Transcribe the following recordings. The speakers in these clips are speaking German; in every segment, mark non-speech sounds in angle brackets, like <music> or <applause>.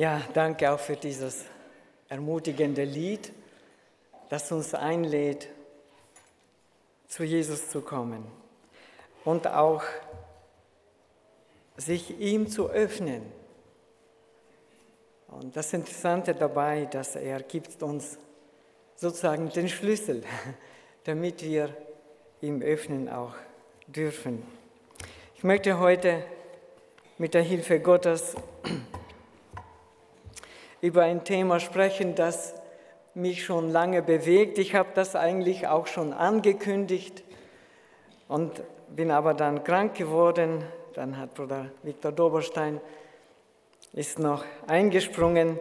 Ja, danke auch für dieses ermutigende Lied, das uns einlädt, zu Jesus zu kommen und auch sich ihm zu öffnen. Und das Interessante dabei, dass er gibt uns sozusagen den Schlüssel, <laughs> damit wir ihm öffnen auch dürfen. Ich möchte heute mit der Hilfe Gottes über ein Thema sprechen, das mich schon lange bewegt. Ich habe das eigentlich auch schon angekündigt und bin aber dann krank geworden. Dann hat Bruder Viktor Doberstein ist noch eingesprungen.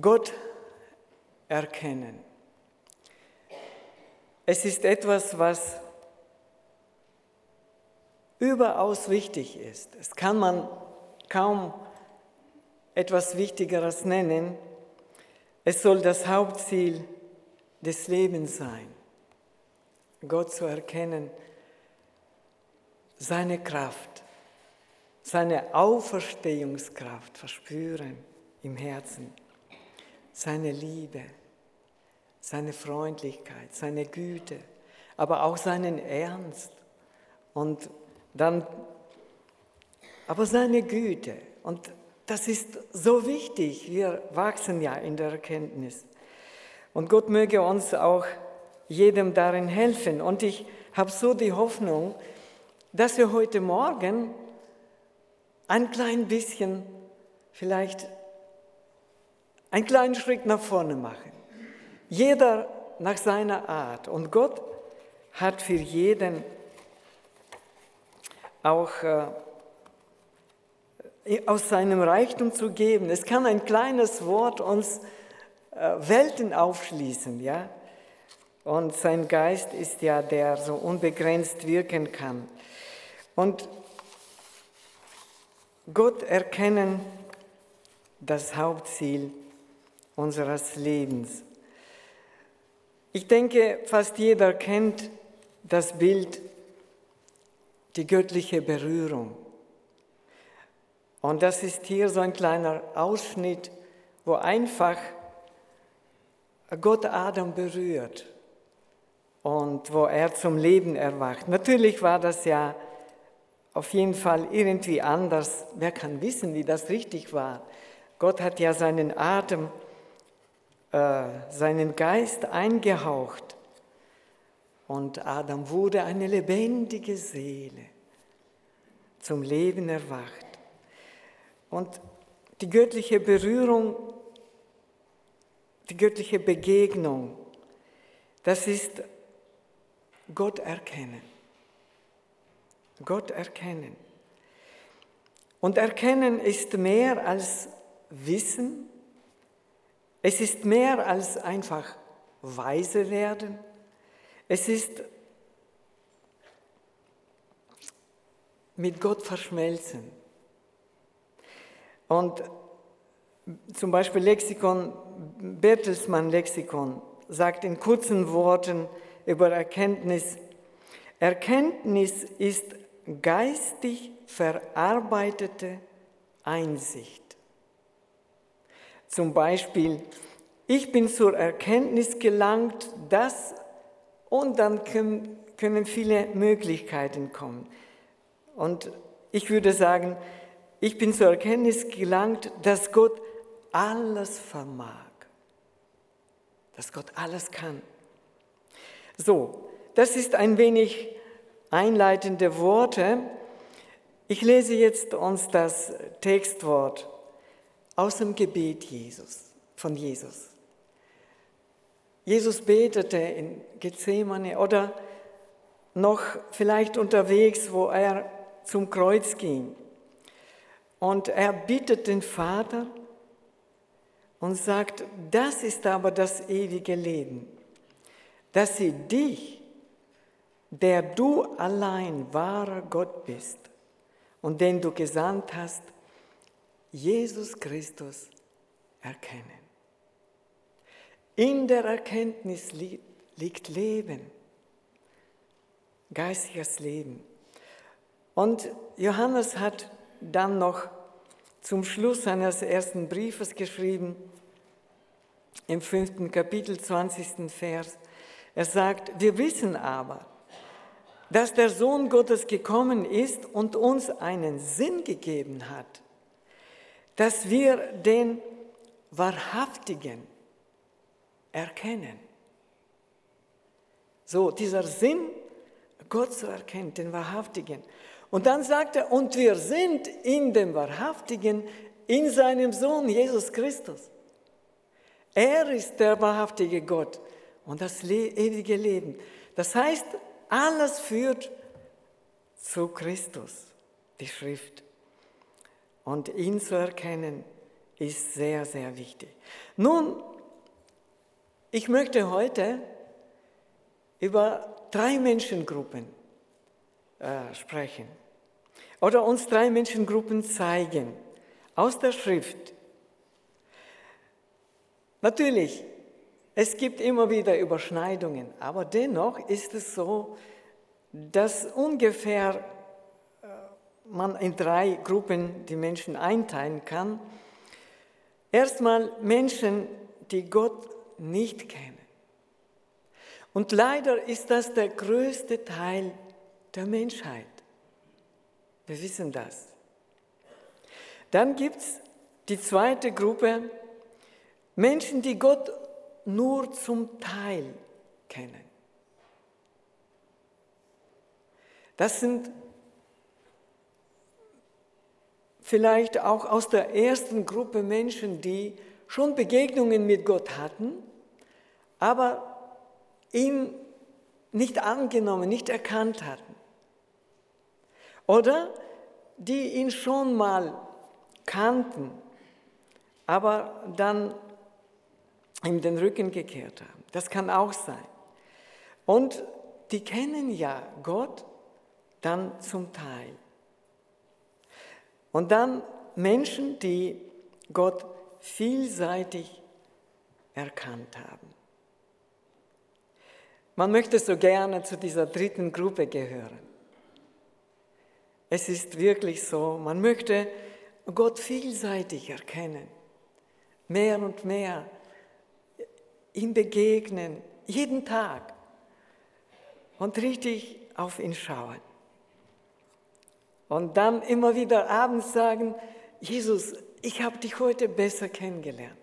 Gott erkennen. Es ist etwas, was überaus wichtig ist. Es kann man kaum etwas Wichtigeres nennen. Es soll das Hauptziel des Lebens sein, Gott zu erkennen, seine Kraft, seine Auferstehungskraft verspüren im Herzen, seine Liebe, seine Freundlichkeit, seine Güte, aber auch seinen Ernst und dann aber seine Güte. Und das ist so wichtig. Wir wachsen ja in der Erkenntnis. Und Gott möge uns auch jedem darin helfen. Und ich habe so die Hoffnung, dass wir heute Morgen ein klein bisschen, vielleicht einen kleinen Schritt nach vorne machen. Jeder nach seiner Art. Und Gott hat für jeden auch äh, aus seinem Reichtum zu geben. Es kann ein kleines Wort uns äh, Welten aufschließen, ja. Und sein Geist ist ja der so unbegrenzt wirken kann. Und Gott erkennen das Hauptziel unseres Lebens. Ich denke, fast jeder kennt das Bild, die göttliche Berührung. Und das ist hier so ein kleiner Ausschnitt, wo einfach Gott Adam berührt und wo er zum Leben erwacht. Natürlich war das ja auf jeden Fall irgendwie anders. Wer kann wissen, wie das richtig war? Gott hat ja seinen Atem, äh, seinen Geist eingehaucht und Adam wurde eine lebendige Seele, zum Leben erwacht. Und die göttliche Berührung, die göttliche Begegnung, das ist Gott erkennen. Gott erkennen. Und erkennen ist mehr als Wissen. Es ist mehr als einfach weise werden. Es ist mit Gott verschmelzen. Und zum Beispiel Lexikon, Bertelsmann Lexikon sagt in kurzen Worten über Erkenntnis, Erkenntnis ist geistig verarbeitete Einsicht. Zum Beispiel, ich bin zur Erkenntnis gelangt, dass, und dann können, können viele Möglichkeiten kommen. Und ich würde sagen, ich bin zur Erkenntnis gelangt, dass Gott alles vermag, dass Gott alles kann. So, das ist ein wenig einleitende Worte. Ich lese jetzt uns das Textwort aus dem Gebet Jesus, von Jesus. Jesus betete in Gethsemane oder noch vielleicht unterwegs, wo er zum Kreuz ging. Und er bittet den Vater und sagt, das ist aber das ewige Leben, dass sie dich, der du allein wahrer Gott bist und den du gesandt hast, Jesus Christus erkennen. In der Erkenntnis liegt Leben, geistiges Leben. Und Johannes hat dann noch zum Schluss seines ersten Briefes geschrieben, im fünften Kapitel, 20. Vers. Er sagt, wir wissen aber, dass der Sohn Gottes gekommen ist und uns einen Sinn gegeben hat, dass wir den Wahrhaftigen erkennen. So, dieser Sinn, Gott zu erkennen, den Wahrhaftigen. Und dann sagt er, und wir sind in dem Wahrhaftigen, in seinem Sohn Jesus Christus. Er ist der wahrhaftige Gott und das ewige Leben. Das heißt, alles führt zu Christus, die Schrift. Und ihn zu erkennen, ist sehr, sehr wichtig. Nun, ich möchte heute über drei Menschengruppen äh, sprechen oder uns drei Menschengruppen zeigen aus der Schrift. Natürlich, es gibt immer wieder Überschneidungen, aber dennoch ist es so, dass ungefähr äh, man in drei Gruppen die Menschen einteilen kann. Erstmal Menschen, die Gott nicht kennen. Und leider ist das der größte Teil der Menschheit. Wir wissen das. Dann gibt es die zweite Gruppe, Menschen, die Gott nur zum Teil kennen. Das sind vielleicht auch aus der ersten Gruppe Menschen, die schon Begegnungen mit Gott hatten, aber ihn nicht angenommen, nicht erkannt hatten. Oder die ihn schon mal kannten, aber dann ihm den Rücken gekehrt haben. Das kann auch sein. Und die kennen ja Gott dann zum Teil. Und dann Menschen, die Gott vielseitig erkannt haben. Man möchte so gerne zu dieser dritten Gruppe gehören. Es ist wirklich so, man möchte Gott vielseitig erkennen, mehr und mehr ihm begegnen, jeden Tag und richtig auf ihn schauen. Und dann immer wieder abends sagen, Jesus, ich habe dich heute besser kennengelernt.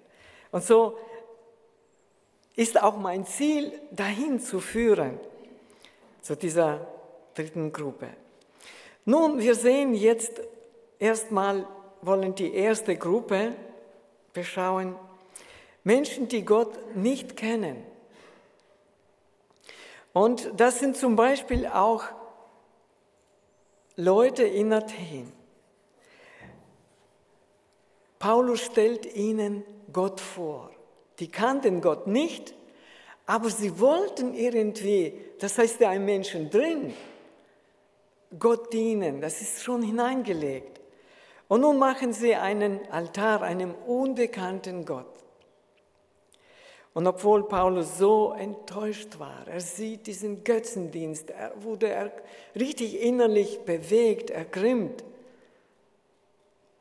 Und so ist auch mein Ziel, dahin zu führen, zu dieser dritten Gruppe. Nun, wir sehen jetzt erstmal, wollen die erste Gruppe beschauen, Menschen, die Gott nicht kennen. Und das sind zum Beispiel auch Leute in Athen. Paulus stellt ihnen Gott vor. Die kannten Gott nicht, aber sie wollten irgendwie, das heißt ja ein Menschen drin, Gott dienen. Das ist schon hineingelegt. Und nun machen sie einen Altar einem unbekannten Gott. Und obwohl Paulus so enttäuscht war, er sieht diesen Götzendienst, er wurde er richtig innerlich bewegt, ergrimmt.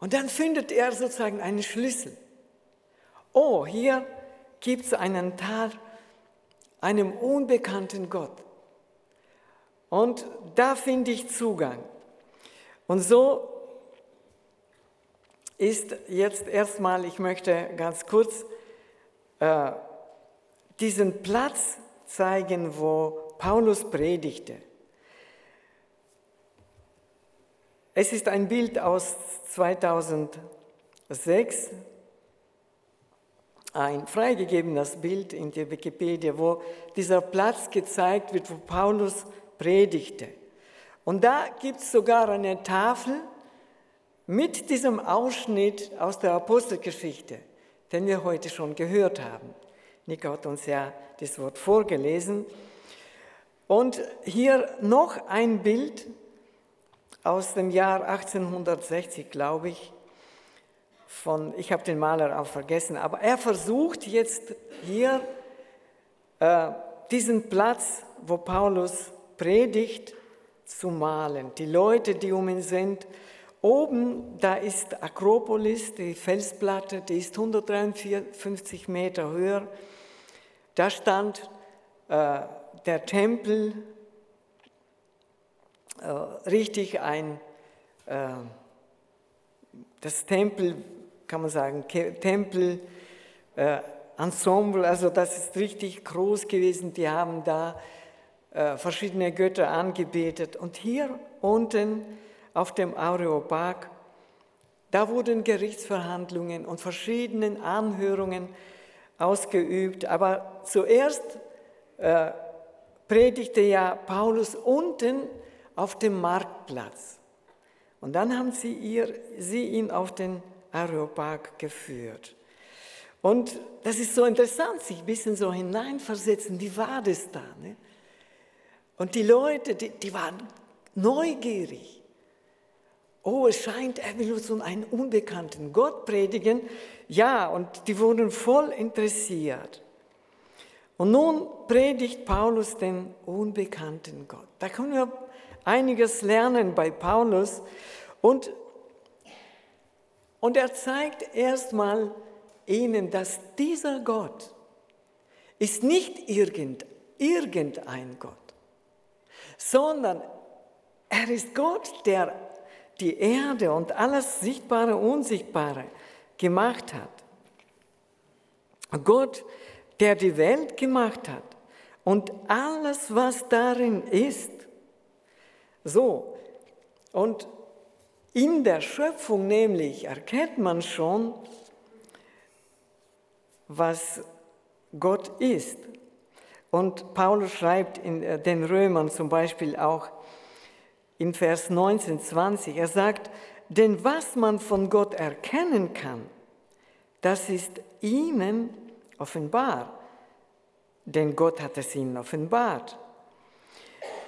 Und dann findet er sozusagen einen Schlüssel. Oh, hier gibt es einen Tal einem unbekannten Gott. Und da finde ich Zugang. Und so ist jetzt erstmal, ich möchte ganz kurz äh, diesen Platz zeigen, wo Paulus predigte. Es ist ein Bild aus 2006, ein freigegebenes Bild in der Wikipedia, wo dieser Platz gezeigt wird, wo Paulus predigte. Und da gibt es sogar eine Tafel mit diesem Ausschnitt aus der Apostelgeschichte, den wir heute schon gehört haben. Nick hat uns ja das Wort vorgelesen. Und hier noch ein Bild aus dem Jahr 1860, glaube ich, von, ich habe den Maler auch vergessen, aber er versucht jetzt hier äh, diesen Platz, wo Paulus predigt, zu malen. Die Leute, die um ihn sind oben, da ist Akropolis, die Felsplatte, die ist 153 Meter höher. Da stand äh, der Tempel, äh, richtig ein, äh, das Tempel, kann man sagen, Tempel, äh, Ensemble, also das ist richtig groß gewesen. Die haben da verschiedene Götter angebetet. Und hier unten auf dem Areopag, da wurden Gerichtsverhandlungen und verschiedene Anhörungen ausgeübt. Aber zuerst äh, predigte ja Paulus unten auf dem Marktplatz. Und dann haben sie, ihr, sie ihn auf den Areopag geführt. Und das ist so interessant, sich ein bisschen so hineinversetzen, wie war das da? Ne? Und die Leute, die, die waren neugierig. Oh, es scheint, er will uns einen unbekannten Gott predigen. Ja, und die wurden voll interessiert. Und nun predigt Paulus den unbekannten Gott. Da können wir einiges lernen bei Paulus. Und, und er zeigt erstmal, ihnen, dass dieser Gott ist nicht irgend, irgendein Gott, sondern er ist Gott, der die Erde und alles Sichtbare Unsichtbare gemacht hat. Gott, der die Welt gemacht hat und alles, was darin ist. So, und in der Schöpfung nämlich erkennt man schon, was Gott ist. Und Paulus schreibt in äh, den Römern zum Beispiel auch in Vers 19, 20, er sagt, denn was man von Gott erkennen kann, das ist ihnen offenbar, denn Gott hat es ihnen offenbart.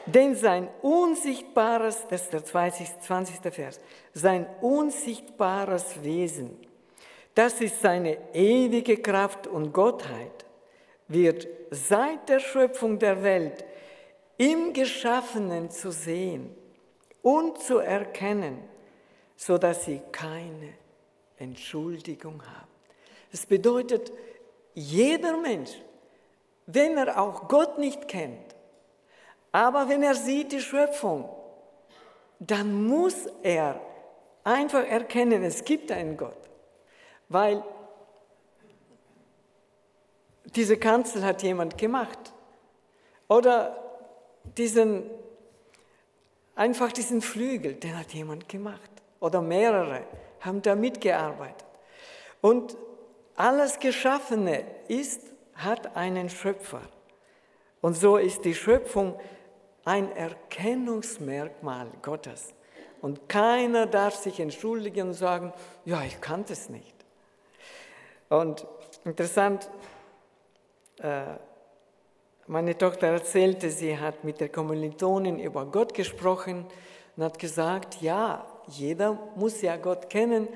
Denn sein unsichtbares, das ist der 20. Vers, sein unsichtbares Wesen, das ist seine ewige Kraft und Gottheit, wird seit der Schöpfung der Welt im Geschaffenen zu sehen und zu erkennen, sodass sie keine Entschuldigung haben. Das bedeutet, jeder Mensch, wenn er auch Gott nicht kennt, aber wenn er sieht die Schöpfung, dann muss er einfach erkennen, es gibt einen Gott. Weil diese Kanzel hat jemand gemacht. Oder diesen, einfach diesen Flügel, den hat jemand gemacht. Oder mehrere haben da mitgearbeitet. Und alles Geschaffene ist, hat einen Schöpfer. Und so ist die Schöpfung ein Erkennungsmerkmal Gottes. Und keiner darf sich entschuldigen und sagen, ja, ich kannte es nicht. Und interessant, meine Tochter erzählte, sie hat mit der Kommilitonin über Gott gesprochen und hat gesagt, ja, jeder muss ja Gott kennen,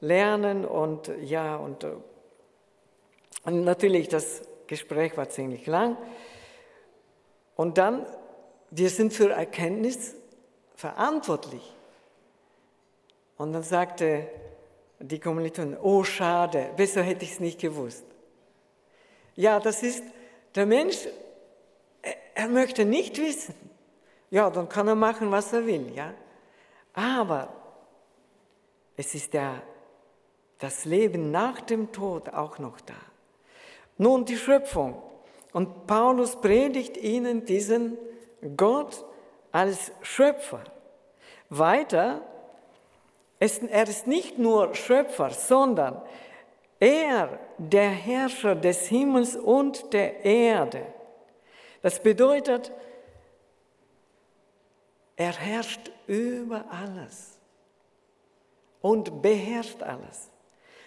lernen und ja, und, äh, und natürlich das Gespräch war ziemlich lang. Und dann, wir sind für Erkenntnis verantwortlich. Und dann sagte die Kommilitonen, oh schade, besser hätte ich es nicht gewusst. Ja, das ist, der Mensch, er möchte nicht wissen. Ja, dann kann er machen, was er will, ja. Aber es ist der, das Leben nach dem Tod auch noch da. Nun die Schöpfung. Und Paulus predigt ihnen diesen Gott als Schöpfer. Weiter er ist nicht nur Schöpfer, sondern er, der Herrscher des Himmels und der Erde. Das bedeutet, er herrscht über alles und beherrscht alles.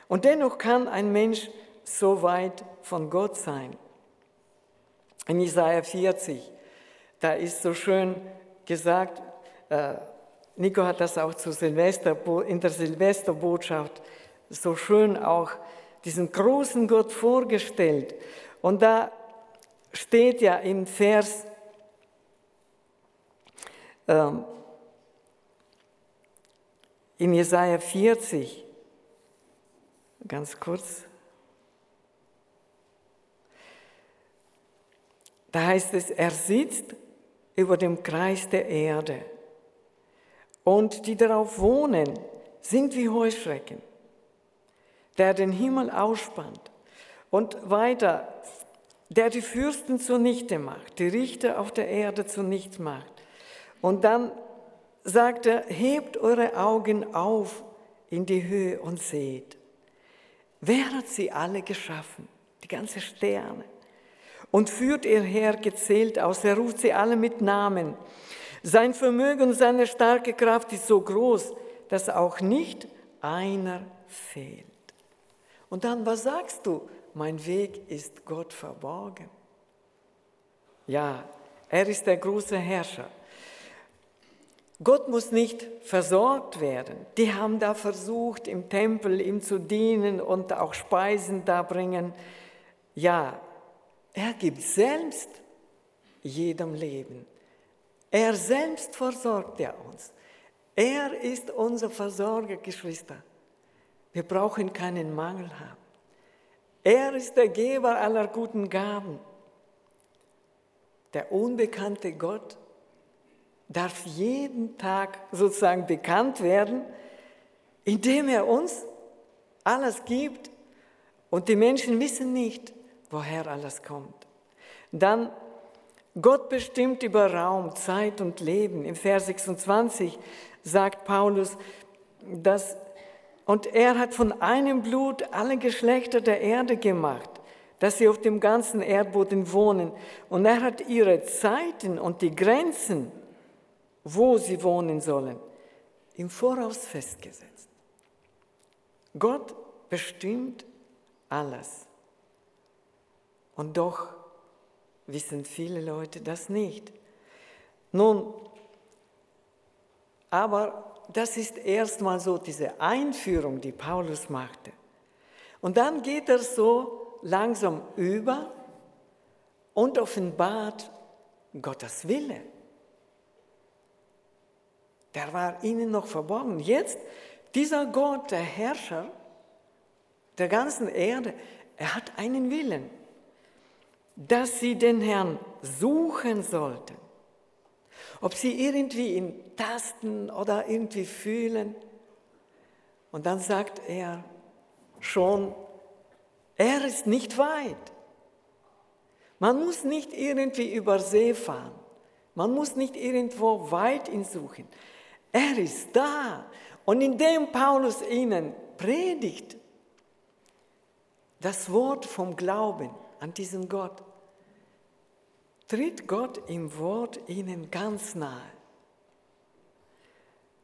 Und dennoch kann ein Mensch so weit von Gott sein. In Isaiah 40, da ist so schön gesagt, äh, Nico hat das auch zu Silvester, in der Silvesterbotschaft so schön auch diesen großen Gott vorgestellt. Und da steht ja im Vers ähm, in Jesaja 40, ganz kurz, da heißt es, er sitzt über dem Kreis der Erde und die darauf wohnen, sind wie Heuschrecken, der den Himmel ausspannt. Und weiter, der die Fürsten zunichte macht, die Richter auf der Erde zunichte macht. Und dann sagt er, hebt eure Augen auf in die Höhe und seht. Wer hat sie alle geschaffen? Die ganze Sterne. Und führt ihr her gezählt aus. Er ruft sie alle mit Namen. Sein Vermögen und seine starke Kraft ist so groß, dass auch nicht einer fehlt. Und dann, was sagst du? Mein Weg ist Gott verborgen. Ja, er ist der große Herrscher. Gott muss nicht versorgt werden. Die haben da versucht, im Tempel ihm zu dienen und auch Speisen da bringen. Ja, er gibt selbst jedem Leben. Er selbst versorgt ja uns. Er ist unser Versorger, Geschwister. Wir brauchen keinen Mangel haben. Er ist der Geber aller guten Gaben. Der unbekannte Gott darf jeden Tag sozusagen bekannt werden, indem er uns alles gibt und die Menschen wissen nicht, woher alles kommt. Dann Gott bestimmt über Raum, Zeit und Leben. Im Vers 26 sagt Paulus, dass und er hat von einem Blut alle Geschlechter der Erde gemacht, dass sie auf dem ganzen Erdboden wohnen. Und er hat ihre Zeiten und die Grenzen wo sie wohnen sollen, im Voraus festgesetzt. Gott bestimmt alles. Und doch wissen viele Leute das nicht. Nun, aber das ist erstmal so diese Einführung, die Paulus machte. Und dann geht er so langsam über und offenbart Gottes Wille der war ihnen noch verborgen. Jetzt, dieser Gott, der Herrscher der ganzen Erde, er hat einen Willen, dass sie den Herrn suchen sollten. Ob sie irgendwie ihn tasten oder irgendwie fühlen. Und dann sagt er schon, er ist nicht weit. Man muss nicht irgendwie über See fahren. Man muss nicht irgendwo weit ihn suchen. Er ist da. Und indem Paulus ihnen predigt, das Wort vom Glauben an diesen Gott, tritt Gott im Wort ihnen ganz nahe.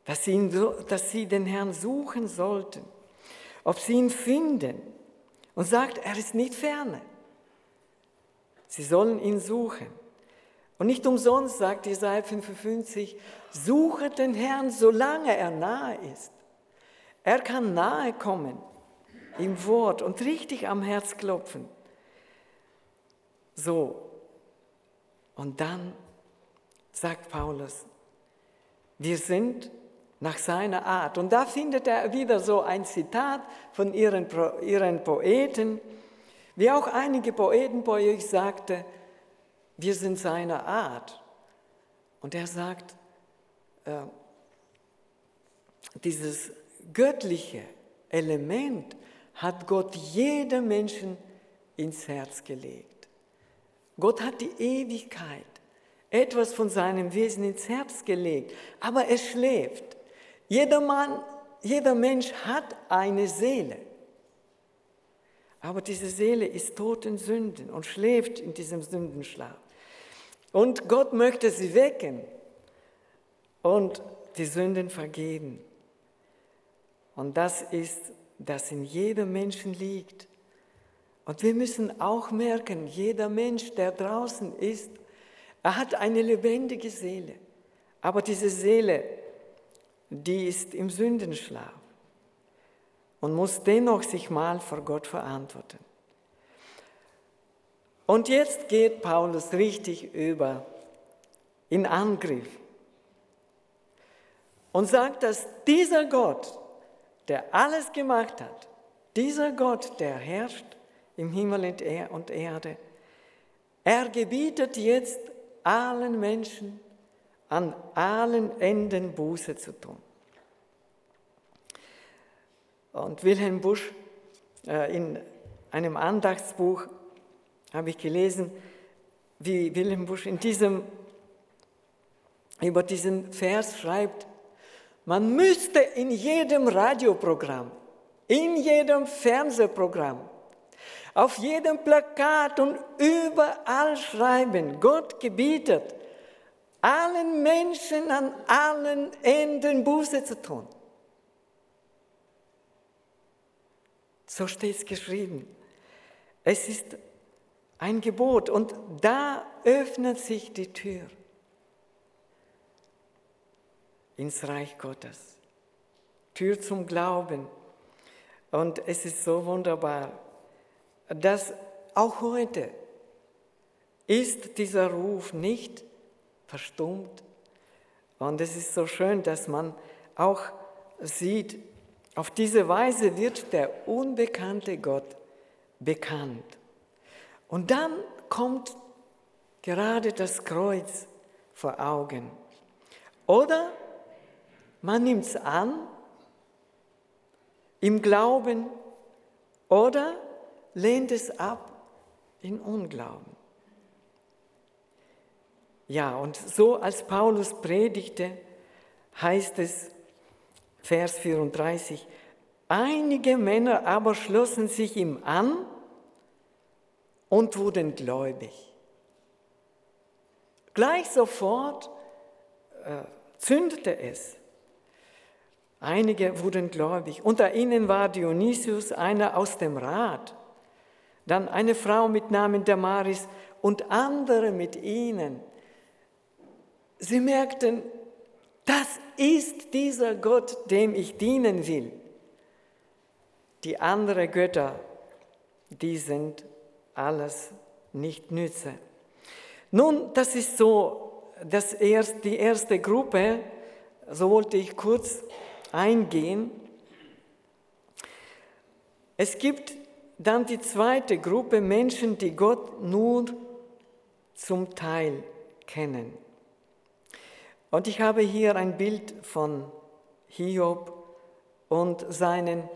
Dass sie, dass sie den Herrn suchen sollten, ob sie ihn finden und sagt, er ist nicht ferne. Sie sollen ihn suchen. Und nicht umsonst sagt Jesaja 55, suche den Herrn, solange er nahe ist. Er kann nahe kommen im Wort und richtig am Herz klopfen. So. Und dann sagt Paulus, wir sind nach seiner Art. Und da findet er wieder so ein Zitat von ihren, ihren Poeten, wie auch einige Poeten bei euch sagten, wir sind seiner Art. Und er sagt, äh, dieses göttliche Element hat Gott jedem Menschen ins Herz gelegt. Gott hat die Ewigkeit, etwas von seinem Wesen ins Herz gelegt, aber er schläft. Jeder Mann, jeder Mensch hat eine Seele. Aber diese Seele ist tot in Sünden und schläft in diesem Sündenschlaf. Und Gott möchte sie wecken und die Sünden vergeben. Und das ist, das in jedem Menschen liegt. Und wir müssen auch merken, jeder Mensch, der draußen ist, er hat eine lebendige Seele. Aber diese Seele, die ist im Sündenschlaf und muss dennoch sich mal vor Gott verantworten. Und jetzt geht Paulus richtig über in Angriff. und sagt, dass dieser Gott, der alles gemacht hat, dieser Gott, der herrscht im Himmel und Erde, er gebietet jetzt allen Menschen an allen Enden Buße zu tun. Und Wilhelm Busch äh, in einem Andachtsbuch habe ich gelesen, wie Wilhelm Busch in diesem, über diesen Vers schreibt, man müsste in jedem Radioprogramm, in jedem Fernsehprogramm, auf jedem Plakat und überall schreiben, Gott gebietet, allen Menschen an allen Enden Buße zu tun. So steht es geschrieben. Es ist ein Gebot und da öffnet sich die Tür ins Reich Gottes. Tür zum Glauben. Und es ist so wunderbar, dass auch heute ist dieser Ruf nicht verstummt. Und es ist so schön, dass man auch sieht, auf diese Weise wird der unbekannte Gott bekannt. Und dann kommt gerade das Kreuz vor Augen. Oder man nimmt es an im Glauben oder lehnt es ab in Unglauben. Ja, und so als Paulus predigte, heißt es, Vers 34. Einige Männer aber schlossen sich ihm an und wurden gläubig. Gleich sofort äh, zündete es. Einige wurden gläubig. Unter ihnen war Dionysius, einer aus dem Rat. Dann eine Frau mit Namen Damaris und andere mit ihnen. Sie merkten, das ist dieser Gott, dem ich dienen will. Die anderen Götter, die sind alles nicht nütze. Nun, das ist so das erst, die erste Gruppe, so wollte ich kurz eingehen. Es gibt dann die zweite Gruppe Menschen, die Gott nur zum Teil kennen. Und ich habe hier ein Bild von Hiob und seinen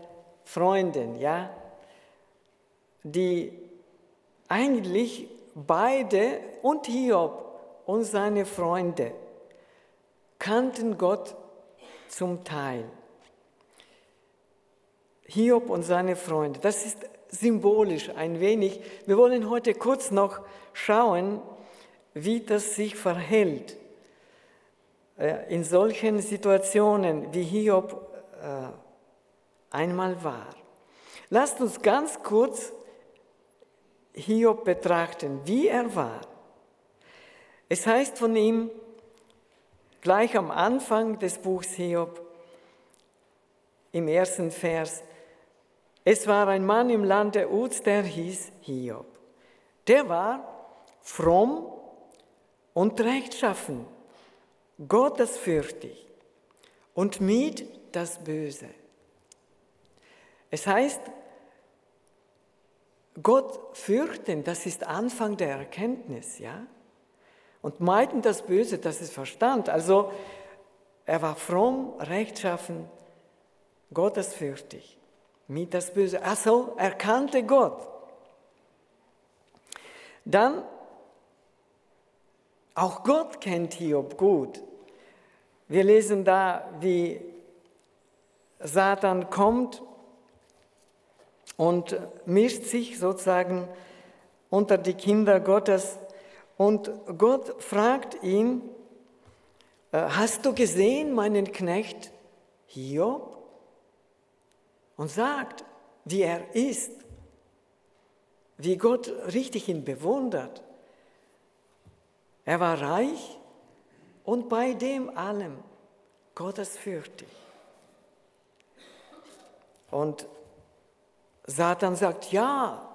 Freunden, ja, die eigentlich beide und Hiob und seine Freunde kannten Gott zum Teil. Hiob und seine Freunde, das ist symbolisch ein wenig. Wir wollen heute kurz noch schauen, wie das sich verhält äh, in solchen Situationen, wie Hiob äh, einmal war. Lasst uns ganz kurz Hiob betrachten, wie er war. Es heißt von ihm gleich am Anfang des Buchs Hiob im ersten Vers, es war ein Mann im Lande Uz, der hieß Hiob. Der war fromm und rechtschaffen gottesfürchtig und mied das Böse. Es heißt, Gott fürchten, das ist Anfang der Erkenntnis, ja? Und meiden das Böse, das ist Verstand. Also er war fromm, rechtschaffen, gottesfürchtig, mied das Böse. Also er kannte Gott. Dann, auch Gott kennt Hiob gut. Wir lesen da, wie Satan kommt und mischt sich sozusagen unter die Kinder Gottes. Und Gott fragt ihn, äh, hast du gesehen meinen Knecht Hiob? Und sagt, wie er ist, wie Gott richtig ihn bewundert. Er war reich, und bei dem allem gottesfürchtig. Und Satan sagt, ja,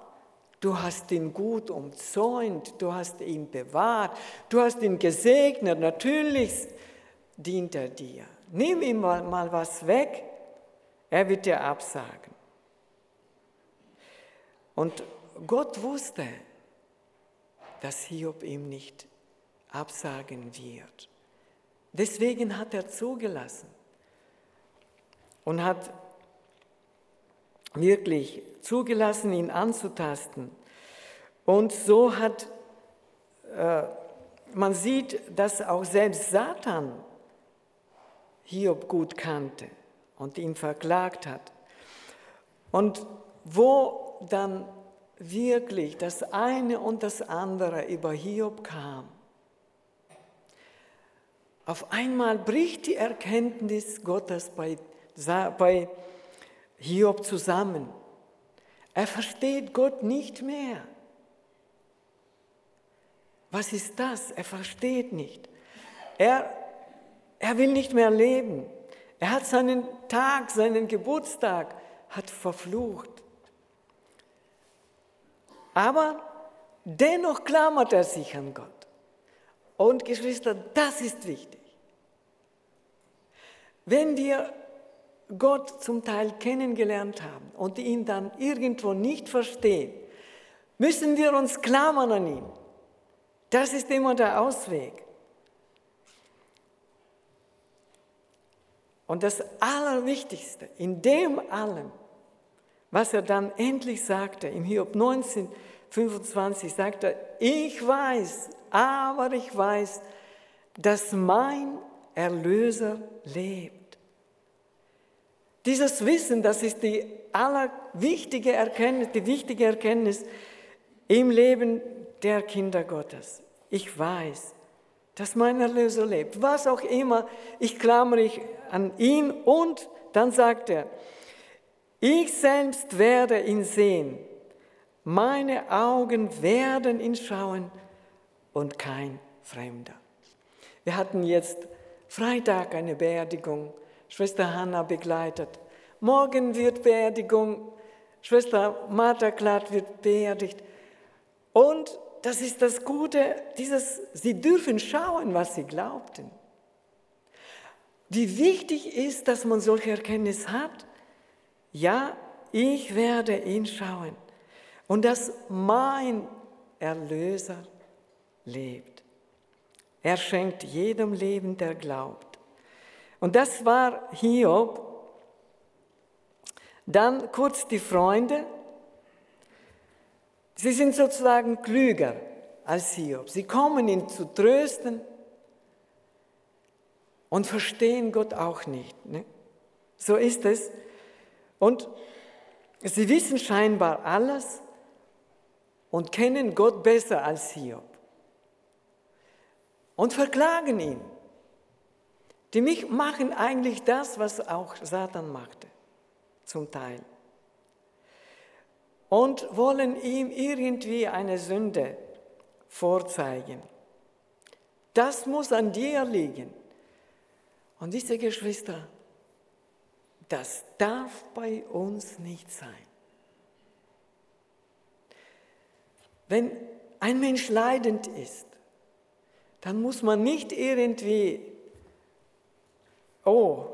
du hast ihn gut umzäunt, du hast ihn bewahrt, du hast ihn gesegnet, natürlich dient er dir. nimm ihm mal was weg, er wird dir absagen. Und Gott wusste, dass Hiob ihm nicht absagen wird. Deswegen hat er zugelassen und hat wirklich zugelassen, ihn anzutasten. Und so hat, äh, man sieht, dass auch selbst Satan Hiob gut kannte und ihn verklagt hat. Und wo dann wirklich das eine und das andere über Hiob kam, auf einmal bricht die Erkenntnis Gottes bei, bei Hiob zusammen. Er versteht Gott nicht mehr. Was ist das? Er versteht nicht. Er, er will nicht mehr leben. Er hat seinen Tag, seinen Geburtstag, hat verflucht. Aber dennoch klammert er sich an Gott. Und Geschwister, das ist wichtig. Wenn wir Gott zum Teil kennengelernt haben und ihn dann irgendwo nicht verstehen, müssen wir uns klammern an ihn. Das ist immer der Ausweg. Und das Allerwichtigste in dem allem, was er dann endlich sagte, im Hiob 19, 25 sagt er, ich weiß, aber ich weiß, dass mein Erlöser lebt. Dieses Wissen, das ist die allerwichtige Erkenntnis, die wichtige Erkenntnis im Leben der Kinder Gottes. Ich weiß, dass mein Erlöser lebt. Was auch immer, ich klammere mich an ihn und dann sagt er, ich selbst werde ihn sehen, meine Augen werden ihn schauen und kein Fremder. Wir hatten jetzt Freitag eine Beerdigung, Schwester Hanna begleitet. Morgen wird Beerdigung, Schwester Martha Klatt wird beerdigt. Und das ist das Gute, dieses, sie dürfen schauen, was sie glaubten. Wie wichtig ist, dass man solche Erkenntnis hat. Ja, ich werde ihn schauen und dass mein Erlöser lebt. Er schenkt jedem Leben, der glaubt. Und das war Hiob. Dann kurz die Freunde. Sie sind sozusagen klüger als Hiob. Sie kommen ihn zu trösten und verstehen Gott auch nicht. Ne? So ist es. Und sie wissen scheinbar alles und kennen Gott besser als Hiob und verklagen ihn. Die machen eigentlich das, was auch Satan machte, zum Teil und wollen ihm irgendwie eine Sünde vorzeigen. Das muss an dir liegen. Und diese Geschwister, das darf bei uns nicht sein. Wenn ein Mensch leidend ist, dann muss man nicht irgendwie, oh,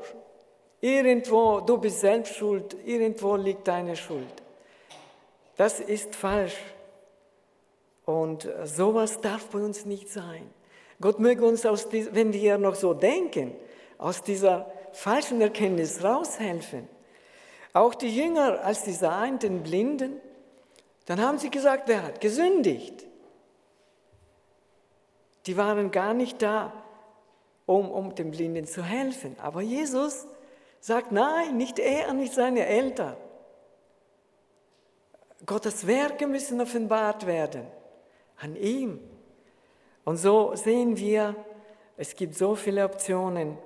irgendwo, du bist selbst schuld, irgendwo liegt deine Schuld. Das ist falsch. Und sowas darf bei uns nicht sein. Gott möge uns, aus die, wenn wir noch so denken, aus dieser falschen Erkenntnis raushelfen. Auch die Jünger, als sie sahen den Blinden, dann haben sie gesagt, wer hat gesündigt? Die waren gar nicht da, um, um dem Blinden zu helfen. Aber Jesus sagt, nein, nicht er, nicht seine Eltern. Gottes Werke müssen offenbart werden an ihm. Und so sehen wir, es gibt so viele Optionen,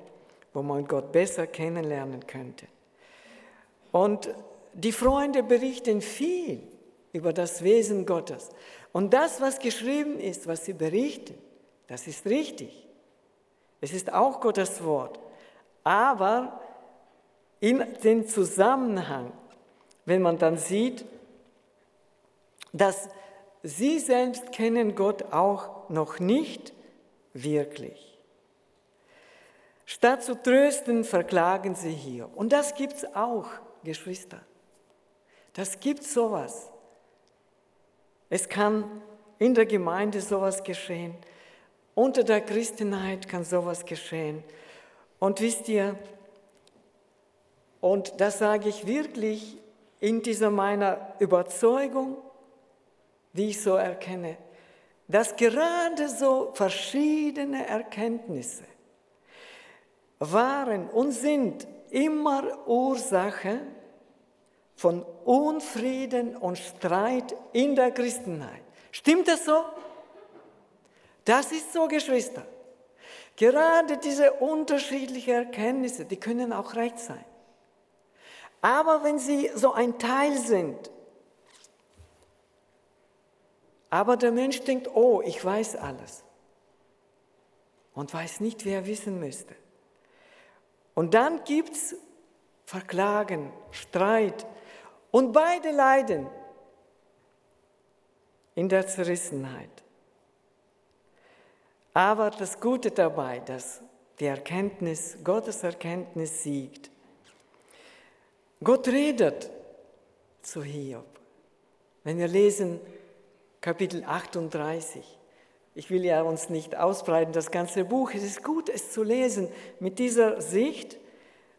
wo man Gott besser kennenlernen könnte. Und die Freunde berichten viel über das Wesen Gottes. Und das, was geschrieben ist, was sie berichten, das ist richtig. Es ist auch Gottes Wort. Aber in den Zusammenhang, wenn man dann sieht, dass sie selbst kennen Gott auch noch nicht wirklich. Statt zu trösten, verklagen sie hier. Und das gibt es auch, Geschwister. Das gibt sowas. Es kann in der Gemeinde sowas geschehen. Unter der Christenheit kann sowas geschehen. Und wisst ihr, und das sage ich wirklich in dieser meiner Überzeugung, wie ich so erkenne, dass gerade so verschiedene Erkenntnisse waren und sind immer Ursache von Unfrieden und Streit in der Christenheit. Stimmt das so? Das ist so, Geschwister. Gerade diese unterschiedlichen Erkenntnisse, die können auch recht sein. Aber wenn sie so ein Teil sind, aber der Mensch denkt, oh, ich weiß alles und weiß nicht, wie er wissen müsste. Und dann gibt es Verklagen, Streit und beide leiden in der Zerrissenheit. Aber das Gute dabei, dass die Erkenntnis, Gottes Erkenntnis siegt. Gott redet zu Hiob. Wenn wir lesen Kapitel 38, ich will ja uns nicht ausbreiten, das ganze Buch, es ist gut, es zu lesen mit dieser Sicht,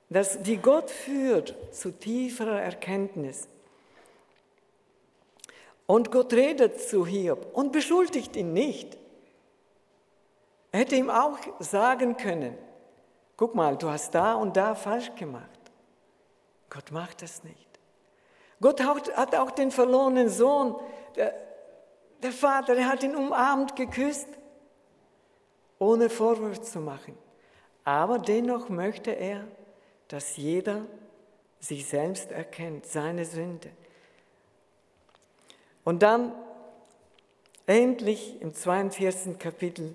dass die Gott führt zu tieferer Erkenntnis. Und Gott redet zu Hiob und beschuldigt ihn nicht. Er hätte ihm auch sagen können, guck mal, du hast da und da falsch gemacht. Gott macht das nicht. Gott hat auch den verlorenen Sohn, der, der Vater, hat ihn umarmt, geküsst, ohne Vorwurf zu machen. Aber dennoch möchte er, dass jeder sich selbst erkennt, seine Sünde. Und dann endlich im 42. Kapitel,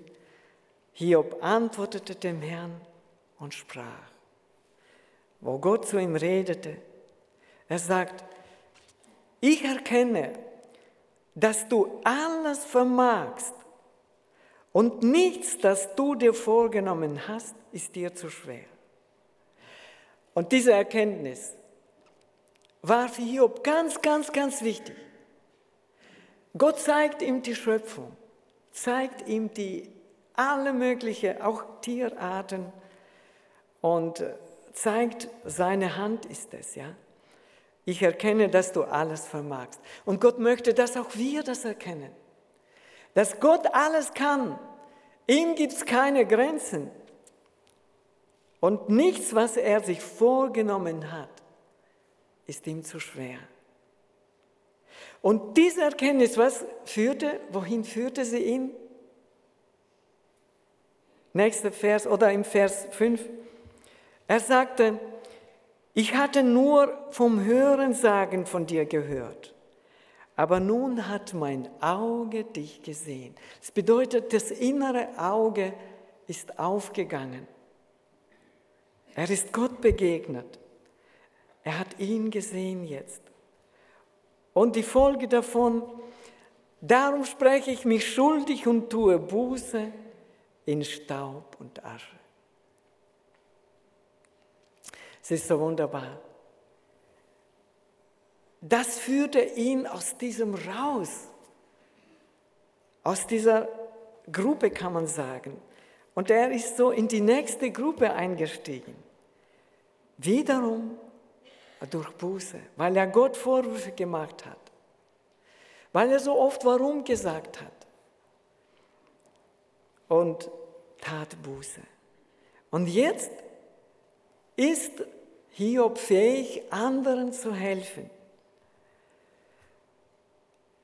Hiob antwortete dem Herrn und sprach, wo Gott zu ihm redete. Er sagt, ich erkenne, dass du alles vermagst und nichts, das du dir vorgenommen hast, ist dir zu schwer. Und diese Erkenntnis war für Hiob ganz, ganz, ganz wichtig. Gott zeigt ihm die Schöpfung, zeigt ihm die alle möglichen, auch Tierarten und äh, zeigt, seine Hand ist es, ja. Ich erkenne, dass du alles vermagst. Und Gott möchte, dass auch wir das erkennen. Dass Gott alles kann. Ihm gibt es keine Grenzen. Und nichts, was er sich vorgenommen hat, ist ihm zu schwer. Und diese Erkenntnis, was führte, wohin führte sie ihn? Nächster Vers oder im Vers 5. Er sagte, ich hatte nur vom Hörensagen von dir gehört, aber nun hat mein Auge dich gesehen. Das bedeutet, das innere Auge ist aufgegangen. Er ist Gott begegnet. Er hat ihn gesehen jetzt. Und die Folge davon, darum spreche ich mich schuldig und tue Buße in Staub und Asche. Es ist so wunderbar. Das führte ihn aus diesem raus, aus dieser Gruppe kann man sagen. Und er ist so in die nächste Gruppe eingestiegen. Wiederum durch Buße, weil er Gott Vorwürfe gemacht hat, weil er so oft warum gesagt hat und tat Buße. Und jetzt ist Hiob fähig, anderen zu helfen.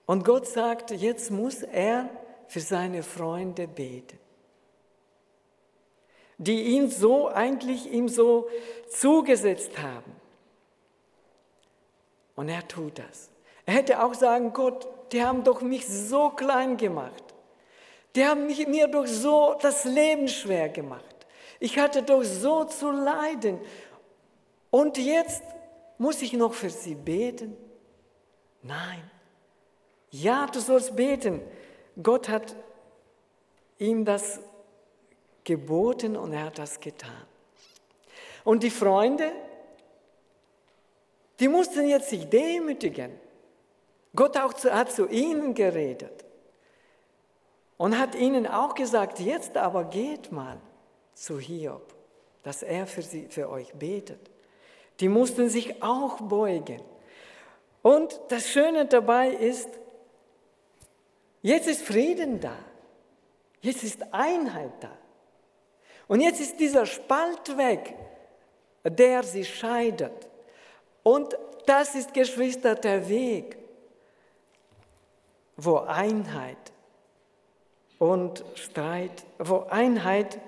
Und Gott sagt, jetzt muss er für seine Freunde beten, die ihn so eigentlich ihm so zugesetzt haben. Und er tut das. Er hätte auch sagen, Gott, die haben doch mich so klein gemacht. Die haben mich, mir doch so das Leben schwer gemacht. Ich hatte doch so zu leiden. Und jetzt muss ich noch für sie beten? Nein. Ja, du sollst beten. Gott hat ihm das geboten und er hat das getan. Und die Freunde, die mussten jetzt sich demütigen. Gott auch zu, hat zu ihnen geredet und hat ihnen auch gesagt, jetzt aber geht mal zu Hiob, dass er für, sie, für euch betet. Die mussten sich auch beugen. Und das Schöne dabei ist, jetzt ist Frieden da. Jetzt ist Einheit da. Und jetzt ist dieser Spalt weg, der sie scheidet. Und das ist, Geschwister, der Weg, wo Einheit und Streit, wo Einheit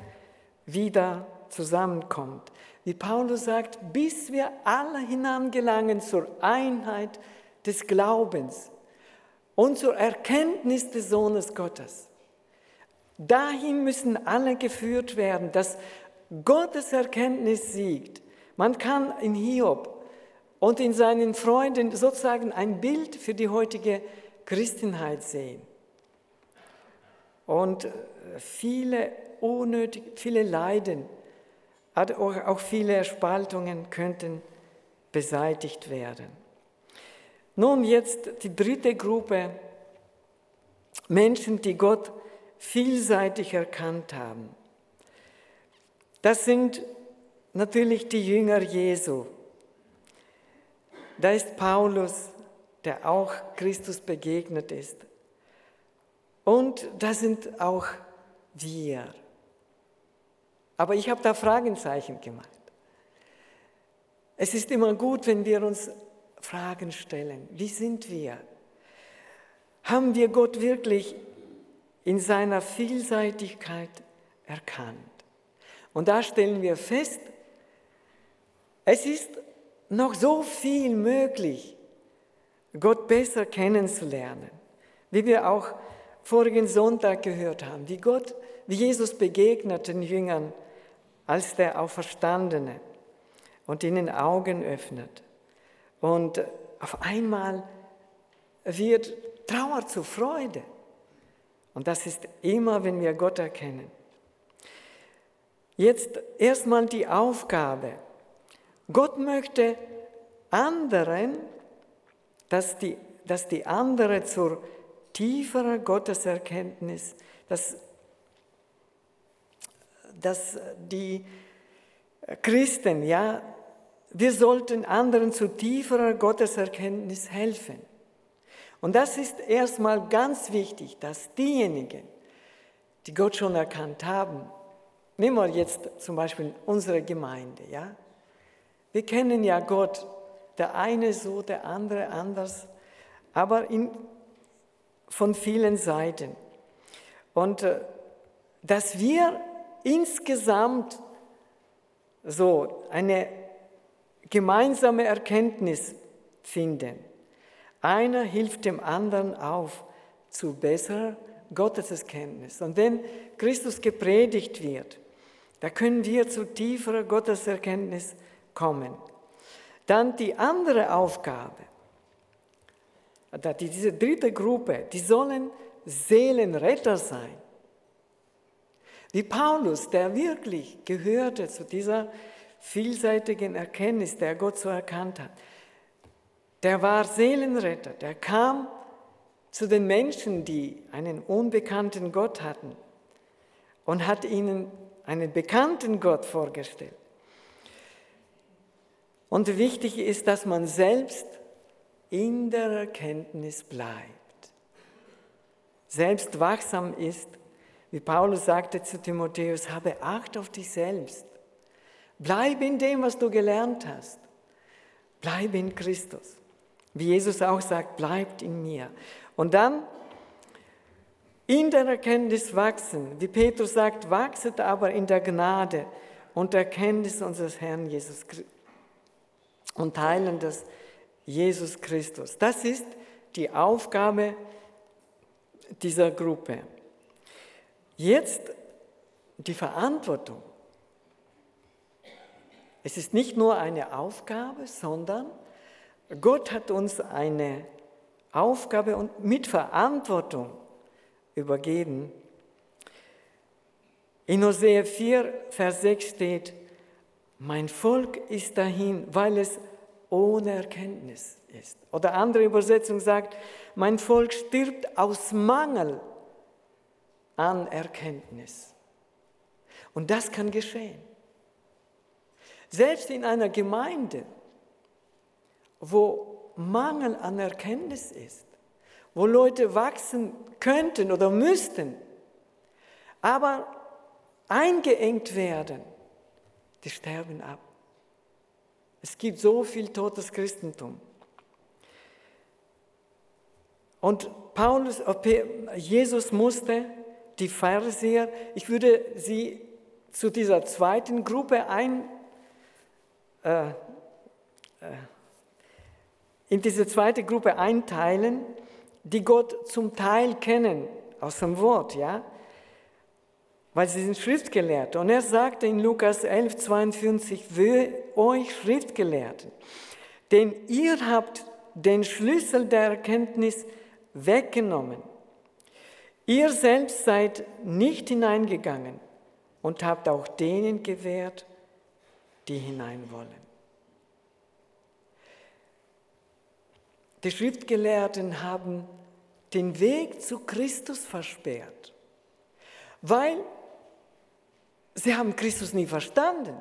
wieder zusammenkommt. Wie Paulus sagt, bis wir alle hinangelangen zur Einheit des Glaubens und zur Erkenntnis des Sohnes Gottes. Dahin müssen alle geführt werden, dass Gottes Erkenntnis siegt. Man kann in Hiob und in seinen Freunden sozusagen ein Bild für die heutige Christenheit sehen. Und viele unnötig, viele Leiden, auch viele Spaltungen könnten beseitigt werden. Nun jetzt die dritte Gruppe Menschen, die Gott vielseitig erkannt haben. Das sind natürlich die Jünger Jesu. Da ist Paulus, der auch Christus begegnet ist. Und da sind auch wir. Aber ich habe da Fragenzeichen gemacht. Es ist immer gut, wenn wir uns Fragen stellen. Wie sind wir? Haben wir Gott wirklich in seiner Vielseitigkeit erkannt. Und da stellen wir fest, es ist noch so viel möglich, Gott besser kennenzulernen, wie wir auch vorigen Sonntag gehört haben, wie Gott, wie Jesus begegnet den Jüngern als der Auferstandene und ihnen Augen öffnet. Und auf einmal wird Trauer zu Freude. Und das ist immer, wenn wir Gott erkennen. Jetzt erstmal die Aufgabe. Gott möchte anderen, dass die, dass die andere zur tieferen Gotteserkenntnis, dass, dass die Christen, ja, wir sollten anderen zu tieferer Gotteserkenntnis helfen. Und das ist erstmal ganz wichtig, dass diejenigen, die Gott schon erkannt haben, nehmen wir jetzt zum Beispiel unsere Gemeinde, ja? Wir kennen ja Gott, der eine so, der andere anders, aber in, von vielen Seiten. Und äh, dass wir insgesamt so eine gemeinsame Erkenntnis finden einer hilft dem anderen auf zu besserer Gotteserkenntnis. Und wenn Christus gepredigt wird, da können wir zu tieferer Gotteserkenntnis kommen. Dann die andere Aufgabe, diese dritte Gruppe, die sollen Seelenretter sein. Wie Paulus, der wirklich gehörte zu dieser vielseitigen Erkenntnis, der Gott so erkannt hat der war Seelenretter, der kam zu den Menschen, die einen unbekannten Gott hatten und hat ihnen einen bekannten Gott vorgestellt. Und wichtig ist, dass man selbst in der Erkenntnis bleibt, selbst wachsam ist, wie Paulus sagte zu Timotheus, habe Acht auf dich selbst. Bleib in dem, was du gelernt hast. Bleib in Christus. Wie Jesus auch sagt, bleibt in mir. Und dann in der Erkenntnis wachsen. Wie Petrus sagt, wachset aber in der Gnade und der Erkenntnis unseres Herrn Jesus Christus und teilen das Jesus Christus. Das ist die Aufgabe dieser Gruppe. Jetzt die Verantwortung. Es ist nicht nur eine Aufgabe, sondern Gott hat uns eine Aufgabe und mit Verantwortung übergeben. In Hosea 4, Vers 6 steht, mein Volk ist dahin, weil es ohne Erkenntnis ist. Oder andere Übersetzung sagt, mein Volk stirbt aus Mangel an Erkenntnis. Und das kann geschehen. Selbst in einer Gemeinde, wo Mangel an Erkenntnis ist, wo Leute wachsen könnten oder müssten, aber eingeengt werden, die sterben ab. Es gibt so viel totes Christentum. Und Paulus, äh, Jesus musste die Pharisäer, ich würde sie zu dieser zweiten Gruppe ein, äh, äh, in diese zweite Gruppe einteilen, die Gott zum Teil kennen aus dem Wort, ja, weil sie sind Schriftgelehrte. Und er sagte in Lukas 11, 42, Weh euch Schriftgelehrten, denn ihr habt den Schlüssel der Erkenntnis weggenommen. Ihr selbst seid nicht hineingegangen und habt auch denen gewährt, die hinein wollen. Die Schriftgelehrten haben den Weg zu Christus versperrt, weil sie haben Christus nie verstanden.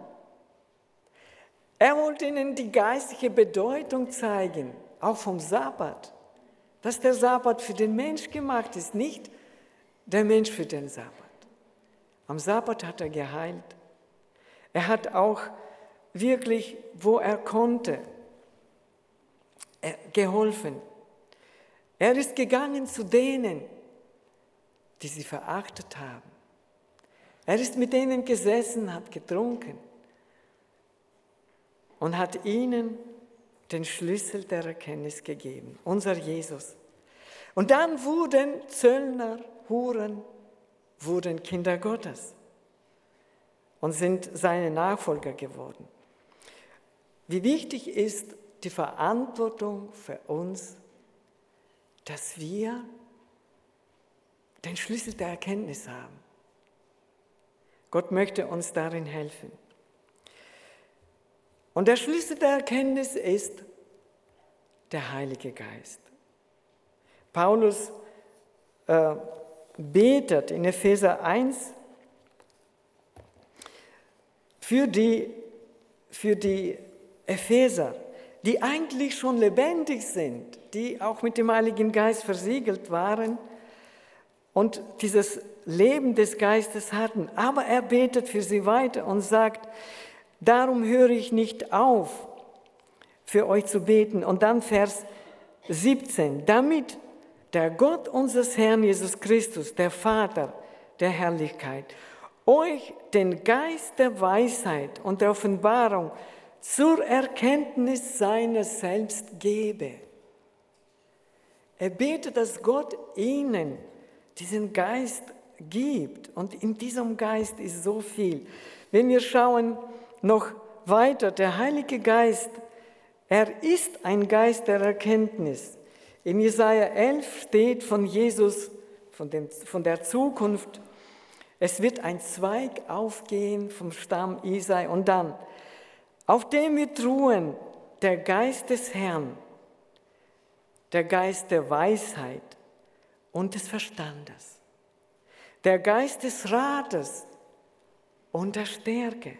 Er wollte ihnen die geistliche Bedeutung zeigen, auch vom Sabbat, dass der Sabbat für den Mensch gemacht ist, nicht der Mensch für den Sabbat. Am Sabbat hat er geheilt. Er hat auch wirklich, wo er konnte, geholfen. Er ist gegangen zu denen, die sie verachtet haben. Er ist mit denen gesessen, hat getrunken und hat ihnen den Schlüssel der Erkenntnis gegeben, unser Jesus. Und dann wurden Zöllner, Huren, wurden Kinder Gottes und sind seine Nachfolger geworden. Wie wichtig ist die Verantwortung für uns, dass wir den Schlüssel der Erkenntnis haben. Gott möchte uns darin helfen. Und der Schlüssel der Erkenntnis ist der Heilige Geist. Paulus äh, betet in Epheser 1 für die, für die Epheser, die eigentlich schon lebendig sind, die auch mit dem Heiligen Geist versiegelt waren und dieses Leben des Geistes hatten. Aber er betet für sie weiter und sagt, darum höre ich nicht auf, für euch zu beten. Und dann Vers 17, damit der Gott unseres Herrn Jesus Christus, der Vater der Herrlichkeit, euch den Geist der Weisheit und der Offenbarung zur Erkenntnis seiner selbst gebe. Er betet, dass Gott ihnen diesen Geist gibt. Und in diesem Geist ist so viel. Wenn wir schauen noch weiter, der Heilige Geist, er ist ein Geist der Erkenntnis. In Jesaja 11 steht von Jesus, von, dem, von der Zukunft, es wird ein Zweig aufgehen vom Stamm Isai und dann, auf dem wir truhen, der Geist des Herrn, der Geist der Weisheit und des Verstandes, der Geist des Rates und der Stärke,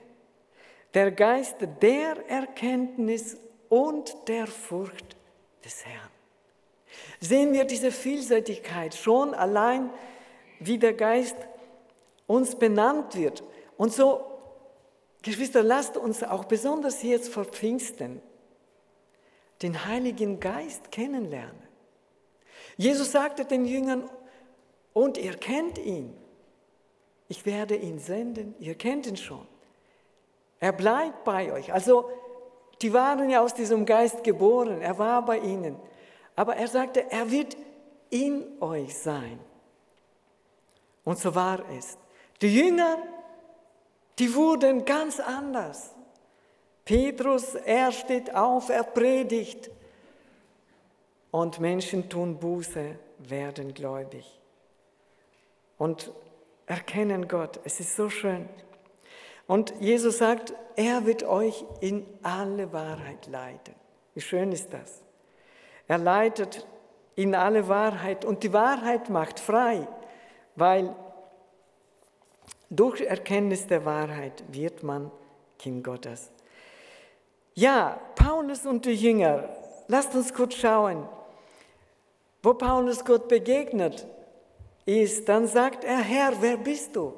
der Geist der Erkenntnis und der Furcht des Herrn sehen wir diese Vielseitigkeit schon allein, wie der Geist uns benannt wird. Und so, Geschwister, lasst uns auch besonders jetzt vor Pfingsten den Heiligen Geist kennenlernen. Jesus sagte den Jüngern, und ihr kennt ihn. Ich werde ihn senden, ihr kennt ihn schon. Er bleibt bei euch. Also, die waren ja aus diesem Geist geboren, er war bei ihnen. Aber er sagte, er wird in euch sein. Und so war es. Die Jünger, die wurden ganz anders. Petrus, er steht auf, er predigt. Und Menschen tun Buße, werden gläubig. Und erkennen Gott. Es ist so schön. Und Jesus sagt, er wird euch in alle Wahrheit leiten. Wie schön ist das? Er leitet in alle Wahrheit und die Wahrheit macht frei, weil durch Erkenntnis der Wahrheit wird man Kind Gottes. Ja, Paulus und die Jünger, lasst uns kurz schauen, wo Paulus Gott begegnet ist, dann sagt er, Herr, wer bist du?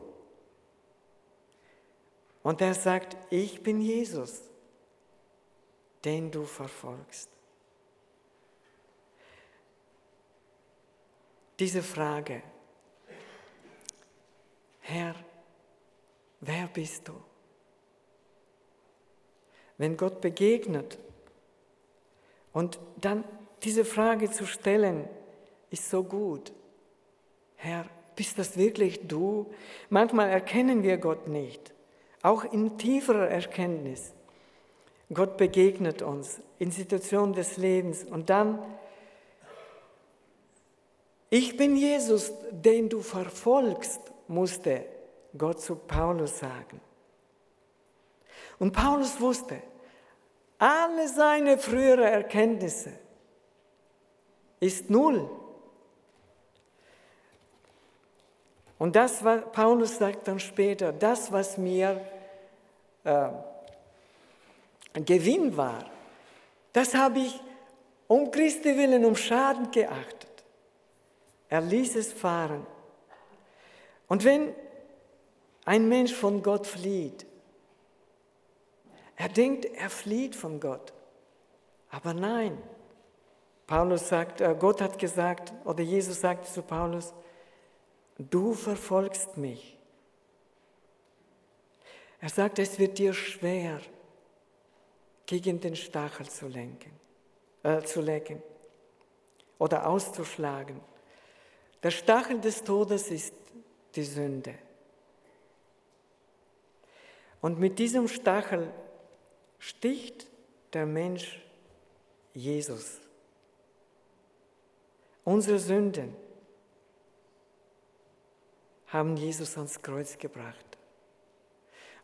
Und er sagt, ich bin Jesus, den du verfolgst. Diese Frage, Herr, wer bist du? Wenn Gott begegnet und dann diese Frage zu stellen, ist so gut. Herr, bist das wirklich du? Manchmal erkennen wir Gott nicht, auch in tieferer Erkenntnis. Gott begegnet uns in Situationen des Lebens und dann, ich bin Jesus, den du verfolgst, musste Gott zu Paulus sagen. Und Paulus wusste, alle seine frühere Erkenntnisse ist null. Und das, was Paulus sagt dann später, das, was mir äh, Gewinn war, das habe ich um Christi willen, um Schaden geachtet. Er ließ es fahren. Und wenn ein Mensch von Gott flieht, er denkt, er flieht von Gott. Aber nein, Paulus sagt, äh, Gott hat gesagt, oder Jesus sagte zu Paulus, du verfolgst mich. Er sagt, es wird dir schwer, gegen den Stachel zu lenken, äh, zu lecken oder auszuschlagen. Der Stachel des Todes ist die Sünde. Und mit diesem Stachel sticht der Mensch Jesus. Unsere Sünden haben Jesus ans Kreuz gebracht.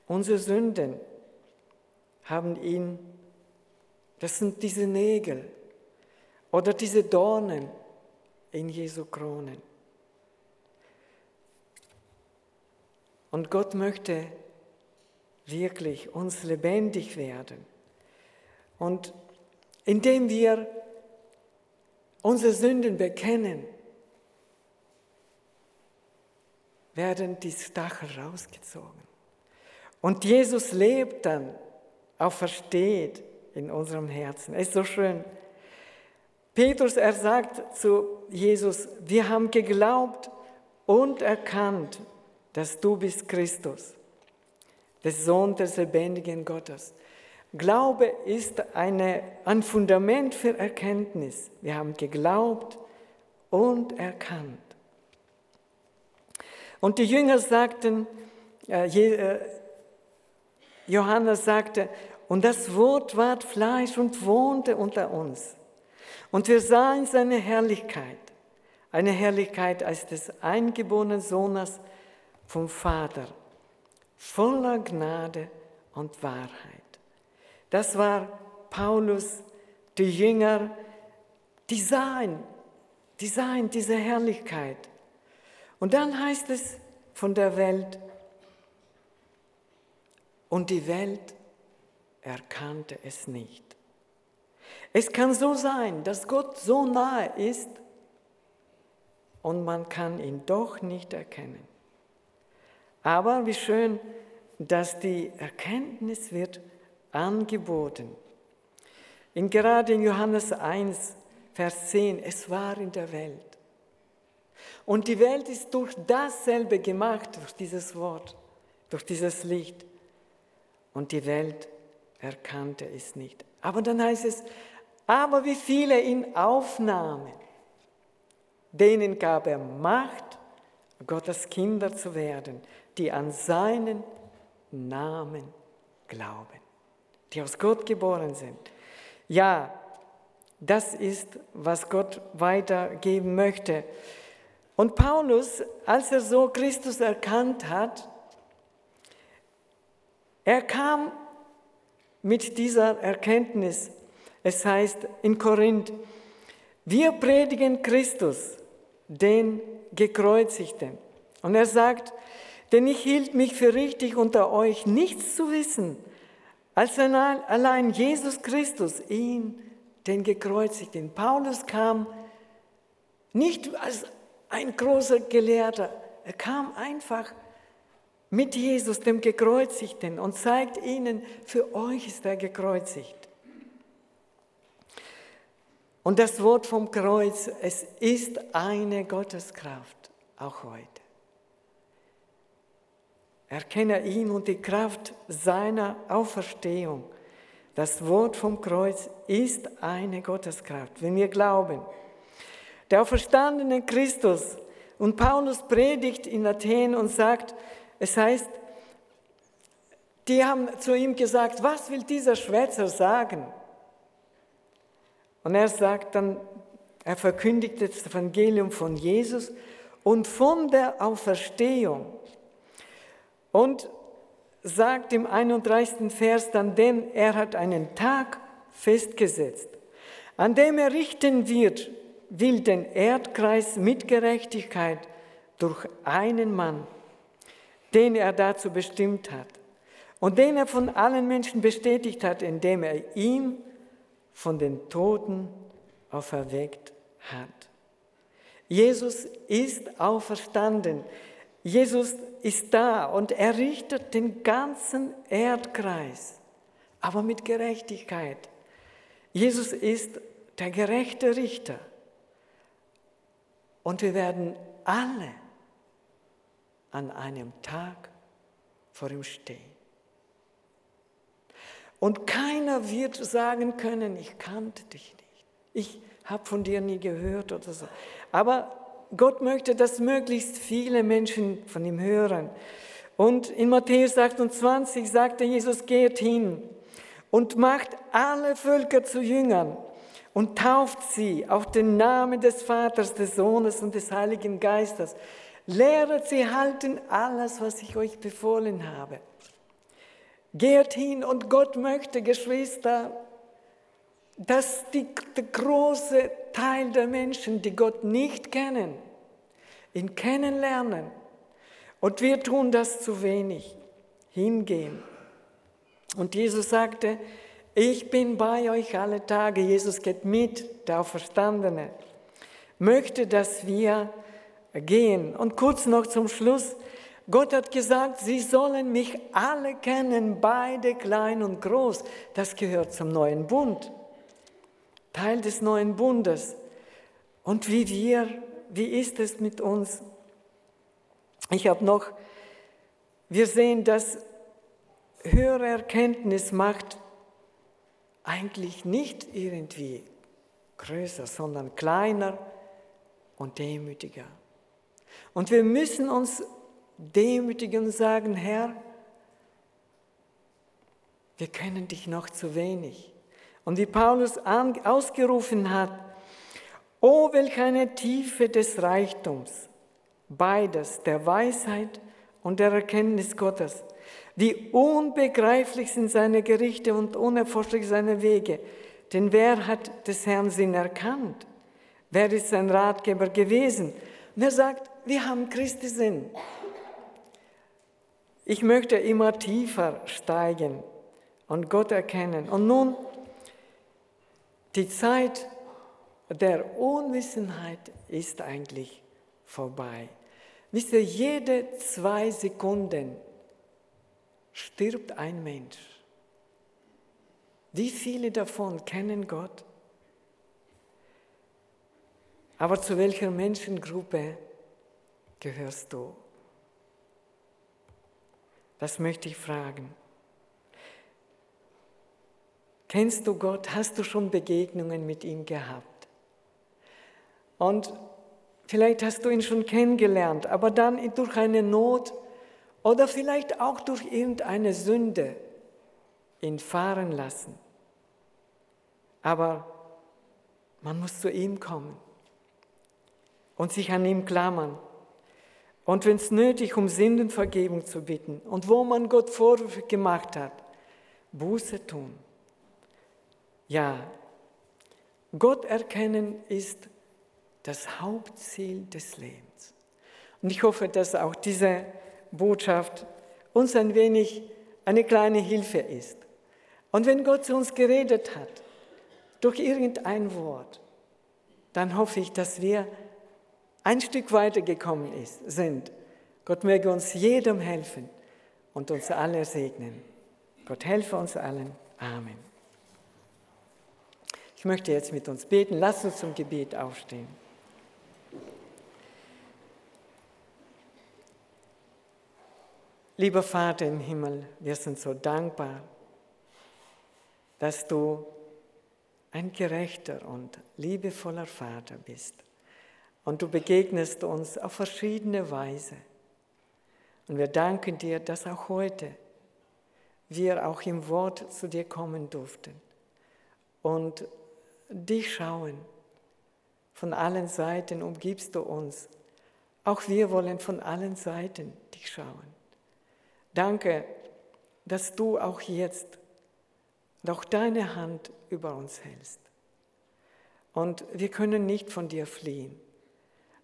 Unsere Sünden haben ihn, das sind diese Nägel oder diese Dornen in Jesu Kronen. Und Gott möchte wirklich uns lebendig werden. Und indem wir unsere Sünden bekennen, werden die Stachel rausgezogen. Und Jesus lebt dann, auch versteht in unserem Herzen. Ist so schön. Petrus, er sagt zu Jesus, wir haben geglaubt und erkannt, dass du bist Christus, der Sohn des lebendigen Gottes. Glaube ist eine, ein Fundament für Erkenntnis. Wir haben geglaubt und erkannt. Und die Jünger sagten, äh, äh, Johannes sagte, und das Wort ward Fleisch und wohnte unter uns. Und wir sahen seine Herrlichkeit, eine Herrlichkeit als des eingeborenen Sohnes vom Vater, voller Gnade und Wahrheit. Das war Paulus, die Jünger, die sahen, die sahen diese Herrlichkeit. Und dann heißt es von der Welt, und die Welt erkannte es nicht. Es kann so sein, dass Gott so nahe ist und man kann ihn doch nicht erkennen. Aber wie schön, dass die Erkenntnis wird angeboten. In gerade in Johannes 1, Vers 10, es war in der Welt. Und die Welt ist durch dasselbe gemacht, durch dieses Wort, durch dieses Licht. Und die Welt erkannte es nicht. Aber dann heißt es, aber wie viele ihn aufnahmen, denen gab er Macht, Gottes Kinder zu werden, die an seinen Namen glauben, die aus Gott geboren sind. Ja, das ist, was Gott weitergeben möchte. Und Paulus, als er so Christus erkannt hat, Er kam mit dieser Erkenntnis. Es heißt in Korinth, wir predigen Christus, den Gekreuzigten. Und er sagt, denn ich hielt mich für richtig unter euch nichts zu wissen, als allein Jesus Christus, ihn, den Gekreuzigten. Paulus kam nicht als ein großer Gelehrter, er kam einfach mit Jesus, dem Gekreuzigten, und zeigt ihnen, für euch ist er gekreuzigt. Und das Wort vom Kreuz, es ist eine Gotteskraft, auch heute. Erkenne ihn und die Kraft seiner Auferstehung. Das Wort vom Kreuz ist eine Gotteskraft, wenn wir glauben. Der auferstandene Christus und Paulus predigt in Athen und sagt, es heißt, die haben zu ihm gesagt, was will dieser Schwätzer sagen? Und er sagt dann, er verkündigt das Evangelium von Jesus und von der Auferstehung. Und sagt im 31. Vers dann, denn er hat einen Tag festgesetzt, an dem er richten wird, will den Erdkreis mit Gerechtigkeit durch einen Mann den er dazu bestimmt hat und den er von allen Menschen bestätigt hat, indem er ihn von den Toten auferweckt hat. Jesus ist auferstanden. Jesus ist da und er richtet den ganzen Erdkreis, aber mit Gerechtigkeit. Jesus ist der gerechte Richter. Und wir werden alle an einem Tag vor ihm stehen. Und keiner wird sagen können, ich kannte dich nicht. Ich habe von dir nie gehört oder so. Aber Gott möchte, dass möglichst viele Menschen von ihm hören. Und in Matthäus 28 sagte Jesus, geht hin und macht alle Völker zu Jüngern und tauft sie auf den Namen des Vaters, des Sohnes und des Heiligen Geistes Lehret sie halten alles, was ich euch befohlen habe. Geht hin und Gott möchte, Geschwister, dass die, der große Teil der Menschen, die Gott nicht kennen, ihn kennenlernen. Und wir tun das zu wenig. Hingehen. Und Jesus sagte, ich bin bei euch alle Tage. Jesus geht mit, der Auferstandene. Möchte, dass wir gehen. Und kurz noch zum Schluss. Gott hat gesagt, sie sollen mich alle kennen, beide klein und groß. Das gehört zum neuen Bund. Teil des neuen Bundes. Und wie wir, wie ist es mit uns? Ich habe noch, wir sehen, dass höhere Erkenntnis macht eigentlich nicht irgendwie größer, sondern kleiner und demütiger. Und wir müssen uns demütigen und sagen, Herr, wir kennen dich noch zu wenig. Und wie Paulus ausgerufen hat, oh, welch eine Tiefe des Reichtums, beides, der Weisheit und der Erkenntnis Gottes. Wie unbegreiflich sind seine Gerichte und unerforschlich seine Wege. Denn wer hat des Herrn Sinn erkannt? Wer ist sein Ratgeber gewesen? Und er sagt, wir haben Christi Sinn. Ich möchte immer tiefer steigen und Gott erkennen. Und nun, die Zeit der Unwissenheit ist eigentlich vorbei. Wisst ihr, jede zwei Sekunden stirbt ein Mensch. Wie viele davon kennen Gott? Aber zu welcher Menschengruppe gehörst du? Das möchte ich fragen. Kennst du Gott? Hast du schon Begegnungen mit ihm gehabt? Und vielleicht hast du ihn schon kennengelernt, aber dann durch eine Not oder vielleicht auch durch irgendeine Sünde ihn fahren lassen. Aber man muss zu ihm kommen und sich an ihm klammern. Und wenn es nötig, um Sündenvergebung zu bitten und wo man Gott Vorwürfe gemacht hat, Buße tun. Ja, Gott erkennen ist das Hauptziel des Lebens. Und ich hoffe, dass auch diese Botschaft uns ein wenig eine kleine Hilfe ist. Und wenn Gott zu uns geredet hat, durch irgendein Wort, dann hoffe ich, dass wir ein Stück weitergekommen sind. Gott möge uns jedem helfen und uns alle segnen. Gott helfe uns allen. Amen. Ich möchte jetzt mit uns beten. Lass uns zum Gebet aufstehen. Lieber Vater im Himmel, wir sind so dankbar, dass du ein gerechter und liebevoller Vater bist. Und du begegnest uns auf verschiedene Weise. Und wir danken dir, dass auch heute wir auch im Wort zu dir kommen durften und dich schauen. Von allen Seiten umgibst du uns. Auch wir wollen von allen Seiten dich schauen. Danke, dass du auch jetzt noch deine Hand über uns hältst. Und wir können nicht von dir fliehen,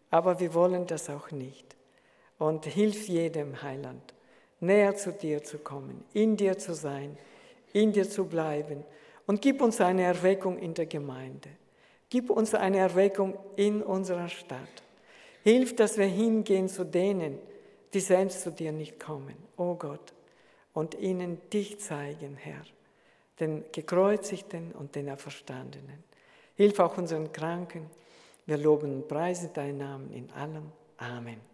aber wir wollen das auch nicht. Und hilf jedem Heiland, näher zu dir zu kommen, in dir zu sein, in dir zu bleiben und gib uns eine Erweckung in der Gemeinde. Gib uns eine Erweckung in unserer Stadt. Hilf, dass wir hingehen zu denen, die selbst zu dir nicht kommen, o oh Gott, und ihnen dich zeigen, Herr, den Gekreuzigten und den Auferstandenen. Hilf auch unseren Kranken. Wir loben und preisen deinen Namen in allem. Amen.